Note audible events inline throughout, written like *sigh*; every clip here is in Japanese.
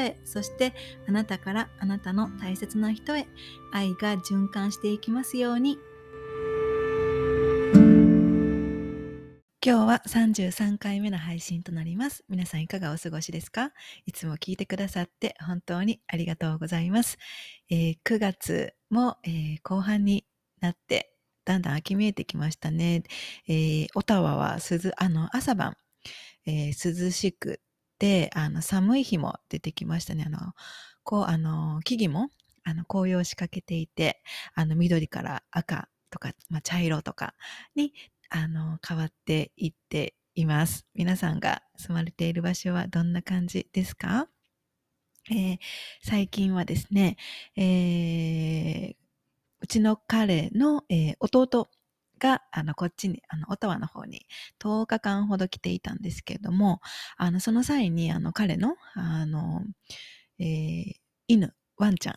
へ、そしてあなたからあなたの大切な人へ愛が循環していきますように。今日は33回目の配信となります。皆さんいかがお過ごしですか？いつも聞いてくださって本当にありがとうございます。えー9月も、えー後半になってだんだん秋見えてきましたね。えーオタワはあの朝晩、えー涼しくてあの寒い日も出てきましたね。あのこうあの木々もあの紅葉しかけていてあの緑から赤とか、まあ、茶色とかにあの変わっていっています。皆さんが住まれている場所はどんな感じですか、えー最近はですね、えーうちの彼の、えー弟があのこっちにあのオタワの方に10日間ほど来ていたんですけれどもあのその際にあの彼のあの、えー犬ワンちゃん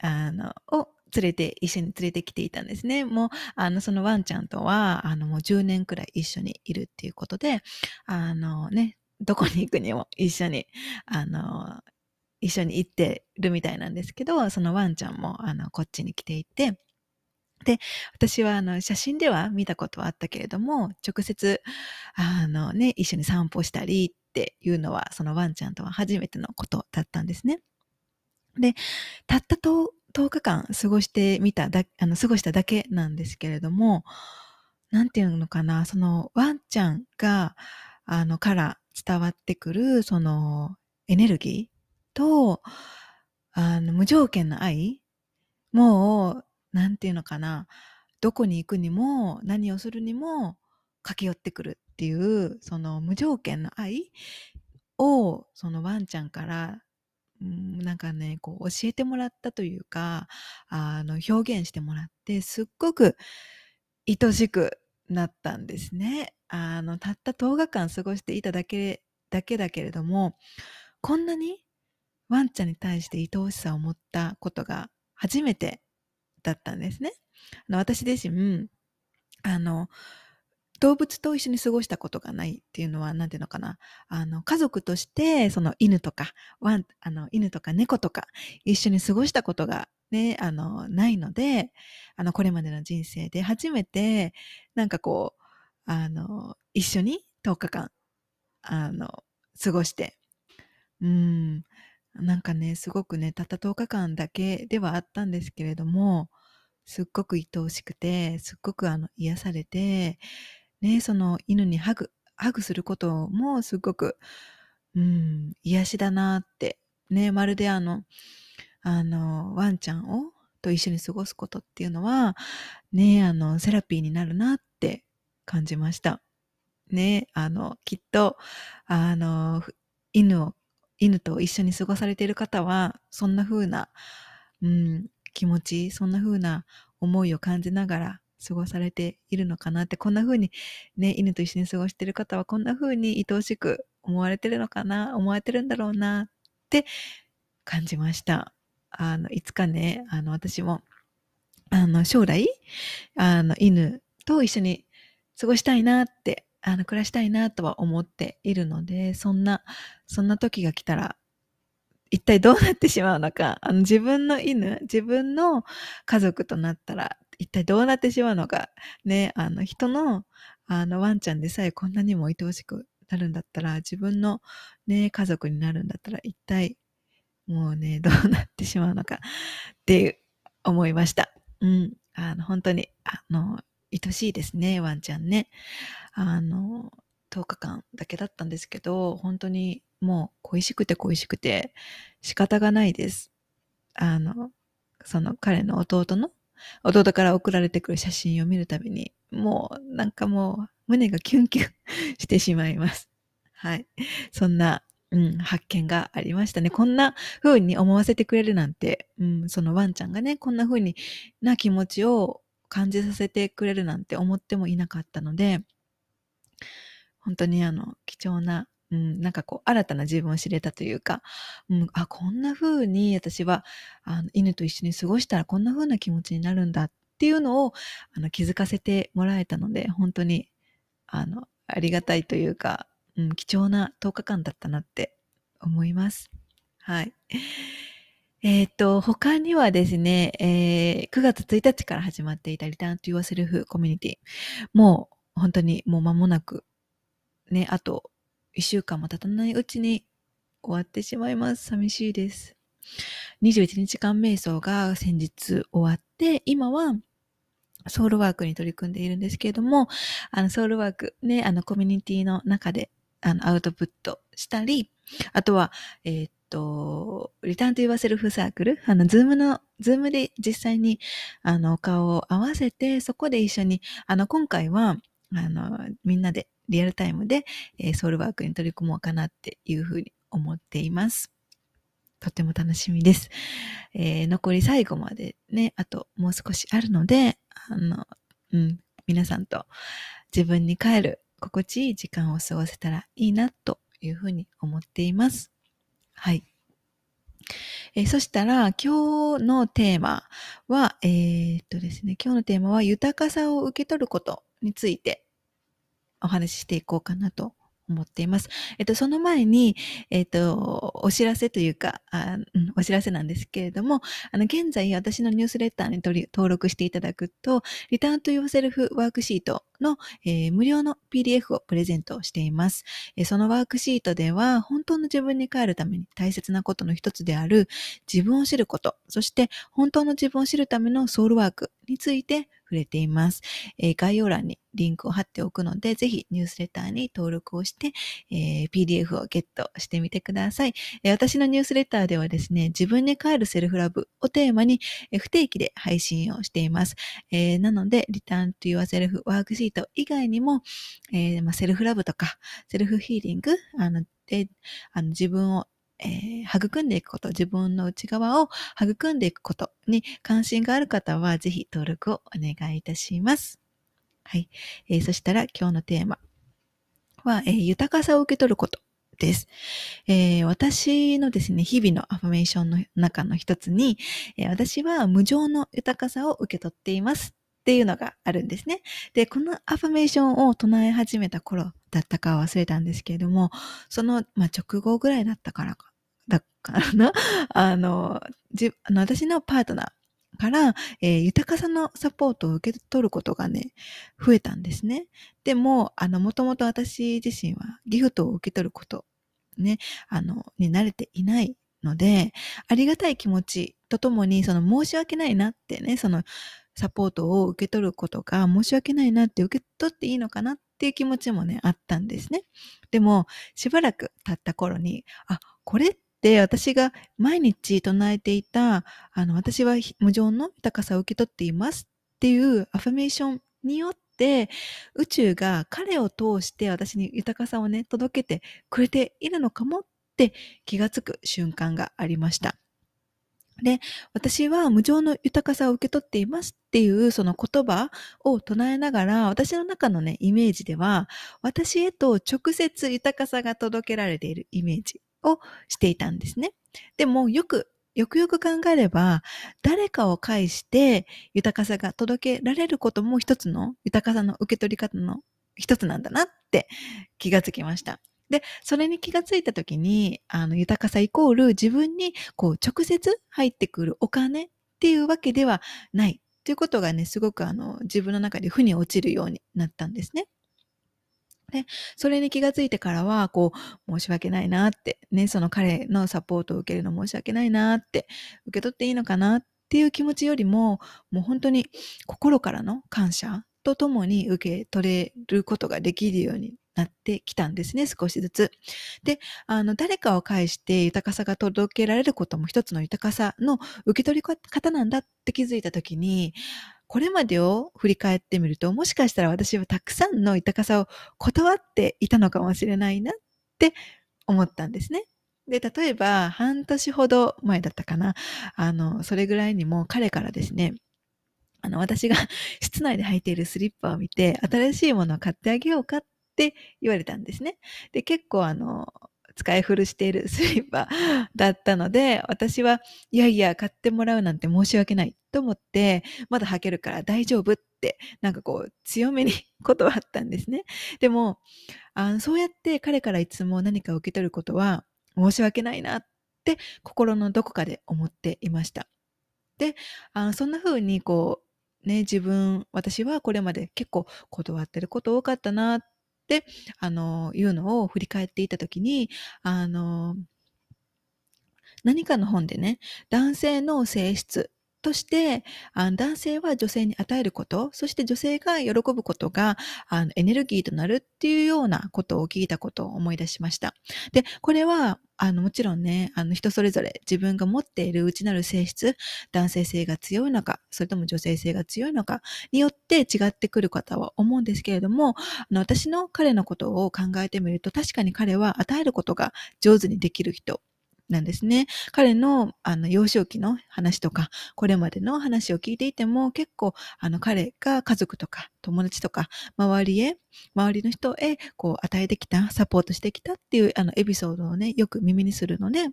あのを連れて一緒に連れてきていたんですね。もうあのそのワンちゃんとはあのもう10年くらい一緒にいるっていうことであのねどこに行くにも一緒にあの一緒に行ってるみたいなんですけどそのワンちゃんもあのこっちに来ていてで私はあの写真では見たことはあったけれども直接あの、ね、一緒に散歩したりっていうのはそのワンちゃんとは初めてのことだったんですね。でたった 10, 10日間過ごしてみただあの過ごしただけなんですけれどもなんていうのかなそのワンちゃんがあのから伝わってくるそのエネルギーとあの無条件の愛もうなんていうのかなどこに行くにも何をするにも駆け寄ってくるっていうその無条件の愛をそのワンちゃんからなんかねこう教えてもらったというかあの表現してもらってすっごく愛しくなったんですね。あのたった10日間過ごしていただけだけだけれどもこんなにワンちゃんに対して愛おしさを持ったことが初めてだったんですね。あの私自身あの動物と一緒に過ごしたことがないっていうのは何ていうのかなあの家族としてその犬とかワンあの犬とか猫とか一緒に過ごしたことがねあのないのであのこれまでの人生で初めてなんかこうあの一緒に10日間あの過ごしてうんなんかねすごくねたった10日間だけではあったんですけれどもすっごく愛おしくてすっごくあの癒されてねその犬にハグハグすることもすっごくうん癒しだなってねまるであのあのワンちゃんをと一緒に過ごすことっていうのはねあのセラピーになるなって感じました。ねあのきっとあの犬を犬と一緒に過ごされている方はそんな風な、うん、気持ちそんな風な思いを感じながら過ごされているのかなってこんな風にね犬と一緒に過ごしている方はこんな風に愛おしく思われてるのかな思われてるんだろうなって感じました。あのいつかねあの私もあの将来あの犬と一緒に過ごしたいなってあの暮らしたいなとは思っているのでそんなそんな時が来たら一体どうなってしまうのかあの自分の犬自分の家族となったら一体どうなってしまうのかねあの人のあのワンちゃんでさえこんなにも愛おしくなるんだったら自分のね家族になるんだったら一体もうねどうなってしまうのかっていう思いました。うん、あの本当にあの愛しいですねワンちゃんね。あの10日間だけだったんですけど本当にもう恋しくて恋しくて仕方がないです。あのその彼の弟の弟から送られてくる写真を見るたびにもうなんかもう胸がキュンキュン *laughs* してしまいます。はい。そんな、うん、発見がありましたね。こんな風に思わせてくれるなんて、うん、そのワンちゃんがね、こんな風にな気持ちを感じさせてくれるなんて思ってもいなかったので、本当にあの、貴重な、うん、なんかこう、新たな自分を知れたというか、うん、あ、こんな風に私は、あの、犬と一緒に過ごしたらこんな風な気持ちになるんだっていうのを、あの、気づかせてもらえたので、本当に、あの、ありがたいというか、うん、貴重な10日間だったなって思います。はい。えっ、ー、と、他にはですね、えー、9月1日から始まっていたリターン to yourself コミュニティ。もう、本当にもう間もなくね、あと1週間も経たないうちに終わってしまいます。寂しいです。21日間瞑想が先日終わって、今はソウルワークに取り組んでいるんですけれども、あの、ソウルワークね、あの、コミュニティの中で、あの、アウトプットしたり、あとは、えー、っと、リターンと言わせるフサークル、あの、ズームの、ズームで実際に、あの、顔を合わせて、そこで一緒に、あの、今回は、あの、みんなでリアルタイムで、えー、ソウルワークに取り組もうかなっていうふうに思っています。とっても楽しみです。えー、残り最後までね、あともう少しあるので、あの、うん、皆さんと自分に帰る心地いい時間を過ごせたらいいなというふうに思っています。はい。えー、そしたら、今日のテーマは、えー、っとですね、今日のテーマは豊かさを受け取ることについてお話ししていこうかなと思っています。えっと、その前に、えっと、お知らせというか、あうん、お知らせなんですけれども、あの、現在私のニュースレターに登録していただくと、リターンと Yourself ワークシートの、えー、無料の PDF をプレゼントしています、えー、そのワークシートでは、本当の自分に帰るために大切なことの一つである自分を知ること、そして本当の自分を知るためのソウルワークについて触れています。えー、概要欄にリンクを貼っておくので、ぜひニュースレターに登録をして、えー、PDF をゲットしてみてください、えー、私のニュースレターではですね、自分に帰るセルフラブをテーマに、えー、不定期で配信をしています。えー、なので、リターンと yourself ワークシート以外にも、えーまあ、セルフラブとか、セルフヒーリング、あのであの自分をえー、育んでいくこと、自分の内側を育んでいくことに関心がある方は、ぜひ登録をお願いいたします。はい。えー、そしたら今日のテーマは、えー、豊かさを受け取ることです。えー、私のですね、日々のアファメーションの中の一つに、えー、私は無常の豊かさを受け取っていますっていうのがあるんですね。で、このアファメーションを唱え始めた頃だったかは忘れたんですけれども、その、まあ、直後ぐらいだったからか、だからな、*laughs* あの、じあの私のパートナーから、えー、豊かさのサポートを受け取ることがね、増えたんですね。でも、あの、もともと私自身はギフトを受け取ること、ね、あの、に慣れていないので、ありがたい気持ちとともに、その申し訳ないなってね、そのサポートを受け取ることが申し訳ないなって受け取っていいのかなっていう気持ちもね、あったんですね。でも、しばらく経った頃に、あ、これって私が毎日唱えていた、あの、私は無常の豊かさを受け取っていますっていうアファメーションによって、宇宙が彼を通して私に豊かさをね、届けてくれているのかもって気がつく瞬間がありました。で、私は無常の豊かさを受け取っていますっていうその言葉を唱えながら、私の中のね、イメージでは、私へと直接豊かさが届けられているイメージをしていたんですね。でも、よく、よくよく考えれば、誰かを介して豊かさが届けられることも一つの豊かさの受け取り方の一つなんだなって気がつきました。で、それに気がついたときに、あの、豊かさイコール自分にこう直接入ってくるお金っていうわけではないっていうことがね、すごくあの、自分の中で負に落ちるようになったんですね。で、それに気がついてからは、こう、申し訳ないなって、ね、その彼のサポートを受けるの申し訳ないなって、受け取っていいのかなっていう気持ちよりも、もう本当に心からの感謝とともに受け取れることができるようになってきたんですね、少しずつ。で、あの、誰かを介して豊かさが届けられることも一つの豊かさの受け取り方なんだって気づいたときに、これまでを振り返ってみると、もしかしたら私はたくさんの豊かさを断っていたのかもしれないなって思ったんですね。で、例えば半年ほど前だったかな。あの、それぐらいにも彼からですね、あの、私が *laughs* 室内で履いているスリッパを見て、新しいものを買ってあげようかって言われたんですね。で、結構あの、使い古している *laughs* スリッパだったので、私は、いやいや、買ってもらうなんて申し訳ないと思って、まだ履けるから大丈夫って、なんかこう、強めに断ったんですね。でも、あのそうやって彼からいつも何か受け取ることは、申し訳ないなって心のどこかで思っていました。で、あそんな風にこう、ね、自分、私はこれまで結構断ってること多かったなって、あの、いうのを振り返っていたときに、あの、何かの本でね、男性の性質としてあの男性は女性に与えることそして女性が喜ぶことがあのエネルギーとなるっていうようなことを聞いたことを思い出しました。でこれはあのもちろんねあの人それぞれ自分が持っている内なる性質男性性が強いのかそれとも女性性が強いのかによって違ってくる方は思うんですけれどもあの私の彼のことを考えてみると確かに彼は与えることが上手にできる人。なんですね。彼のあの幼少期の話とか、これまでの話を聞いていても、結構あの彼が家族とか友達とか、周りへ、周りの人へこう与えてきた、サポートしてきたっていうあのエピソードをね、よく耳にするので、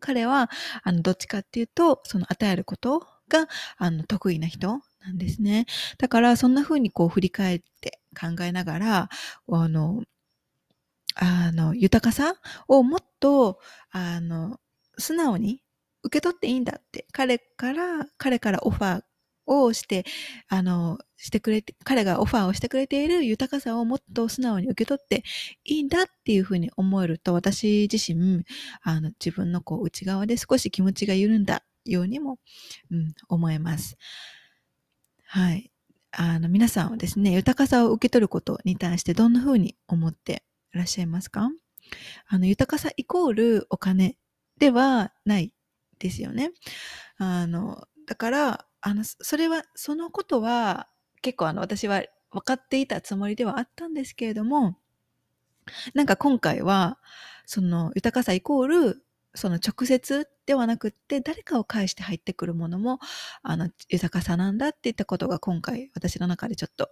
彼はあのどっちかっていうと、その与えることがあの得意な人なんですね。だからそんな風にこう振り返って考えながら、あの、あの、豊かさをもっと、あの、素直に受け取っていいんだって、彼から、彼からオファーをして、あの、してくれて、彼がオファーをしてくれている豊かさをもっと素直に受け取っていいんだっていうふうに思えると、私自身、あの、自分のこう内側で少し気持ちが緩んだようにも、うん、思えます。はい。あの、皆さんはですね、豊かさを受け取ることに対してどんなふうに思ってらっしゃいますか？あの、豊かさイコールお金ではないですよね。あの、だから、あの、それは、そのことは、結構あの、私は分かっていたつもりではあったんですけれども、なんか今回は、その豊かさイコール、その直接ではなくって、誰かを介して入ってくるものも、あの、豊かさなんだっていったことが今回私の中でちょっと、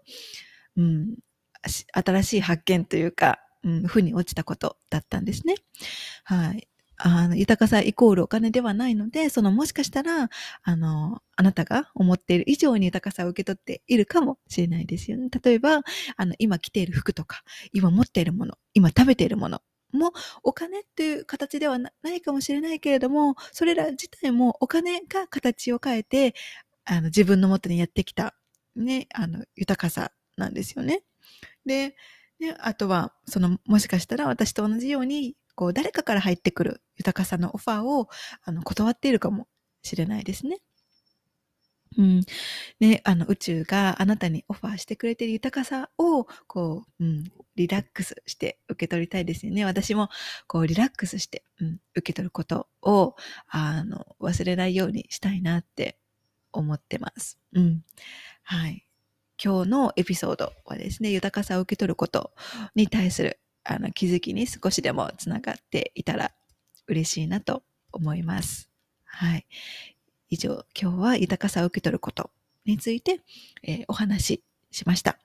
うん、新しい発見というか、うん、負に落ちたことだったんですね。はい。あの豊かさイコールお金ではないので、そのもしかしたら、あの、あなたが思っている以上に豊かさを受け取っているかもしれないですよね。例えば、あの、今着ている服とか、今持っているもの、今食べているものもお金っていう形ではないかもしれないけれども、それら自体もお金が形を変えて、あの、自分のもとにやってきた、ね、あの、豊かさなんですよね。で、で、あとは、その、もしかしたら私と同じように、こう、誰かから入ってくる豊かさのオファーを、あの、断っているかもしれないですね。うん。ね、あの、宇宙があなたにオファーしてくれている豊かさを、こう、うん、リラックスして受け取りたいですよね。私も、こう、リラックスして、うん、受け取ることを、あの、忘れないようにしたいなって思ってます。うん。はい。今日のエピソードはですね、豊かさを受け取ることに対するあの気づきに少しでもつながっていたら嬉しいなと思います。はい。以上、今日は豊かさを受け取ることについて、えー、お話ししました。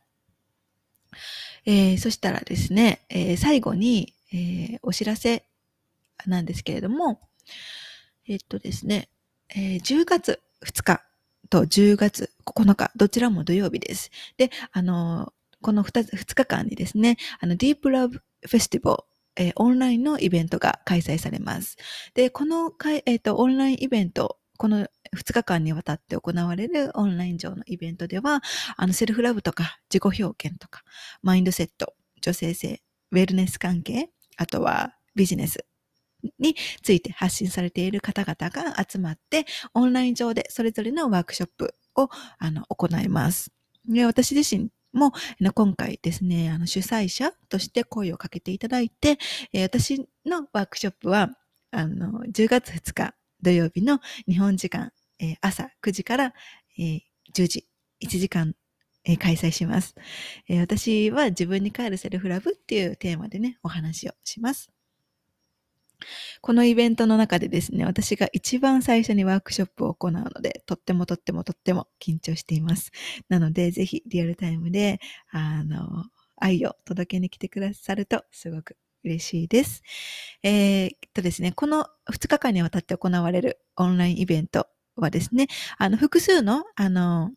えー、そしたらですね、えー、最後に、えお知らせなんですけれども、えっとですね、え10月2日と10月9日、どちらも土曜日です。で、あの、この 2, 2日間にですね、あの、ディープラブフェスティバル、えー、オンラインのイベントが開催されます。で、このかい、えーと、オンラインイベント、この2日間にわたって行われるオンライン上のイベントでは、あのセルフラブとか自己表現とか、マインドセット、女性性、ウェルネス関係、あとはビジネス、について発信されている方々が集まって、オンライン上でそれぞれのワークショップをあの行います。で私自身も今回ですね、あの主催者として声をかけていただいて、私のワークショップはあの10月2日土曜日の日本時間朝9時から10時、1時間えー、開催します、えー、私は自分に帰るセルフラブっていうテーマでね、お話をします。このイベントの中でですね、私が一番最初にワークショップを行うので、とってもとってもとっても緊張しています。なので、ぜひリアルタイムで、あの、愛を届けに来てくださるとすごく嬉しいです。えー、とですね、この2日間にわたって行われるオンラインイベントはですね、あの、複数の、あの、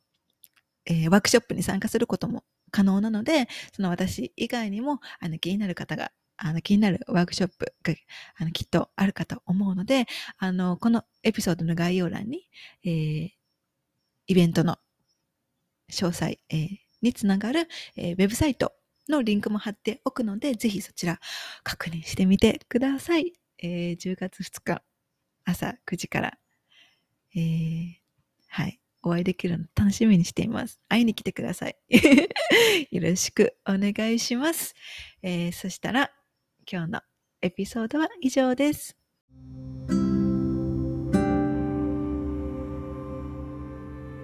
えー、ワークショップに参加することも可能なので、その私以外にも、あの、気になる方があの気になるワークショップがあのきっとあるかと思うので、あのこのエピソードの概要欄に、えー、イベントの詳細、えー、につながる、えー、ウェブサイトのリンクも貼っておくので、ぜひそちら確認してみてください。えー、10月2日朝9時から、えー、はい、お会いできるの楽しみにしています。会いに来てください。*laughs* よろしくお願いします。えー、そしたら今日のエピソードは以上です。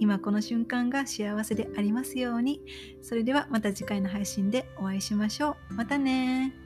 今この瞬間が幸せでありますように。それではまた次回の配信でお会いしましょう。またね